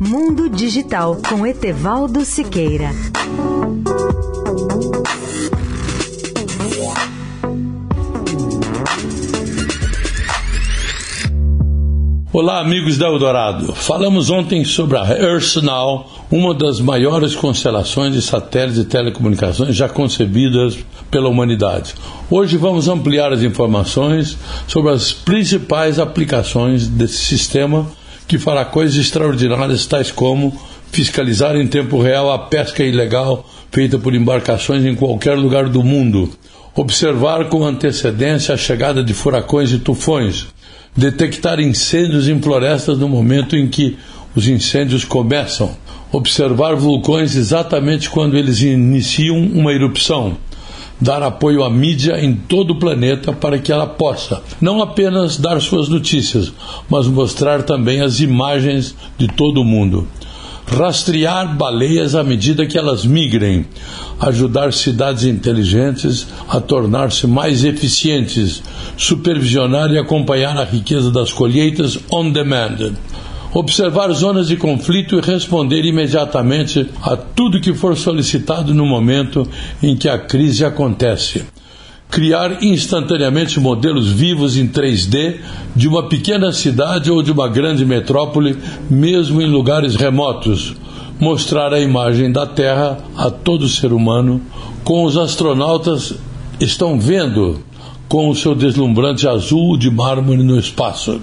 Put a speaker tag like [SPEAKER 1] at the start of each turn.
[SPEAKER 1] Mundo Digital com Etevaldo Siqueira.
[SPEAKER 2] Olá, amigos da Eldorado. Falamos ontem sobre a Earth Now, uma das maiores constelações de satélites de telecomunicações já concebidas pela humanidade. Hoje vamos ampliar as informações sobre as principais aplicações desse sistema que fará coisas extraordinárias, tais como fiscalizar em tempo real a pesca ilegal feita por embarcações em qualquer lugar do mundo, observar com antecedência a chegada de furacões e tufões. Detectar incêndios em florestas no momento em que os incêndios começam, observar vulcões exatamente quando eles iniciam uma erupção, dar apoio à mídia em todo o planeta para que ela possa não apenas dar suas notícias, mas mostrar também as imagens de todo o mundo. Rastrear baleias à medida que elas migrem, ajudar cidades inteligentes a tornar-se mais eficientes, supervisionar e acompanhar a riqueza das colheitas on demand. Observar zonas de conflito e responder imediatamente a tudo que for solicitado no momento em que a crise acontece. Criar instantaneamente modelos vivos em 3D de uma pequena cidade ou de uma grande metrópole, mesmo em lugares remotos, mostrar a imagem da Terra a todo ser humano, com os astronautas estão vendo com o seu deslumbrante azul de mármore no espaço.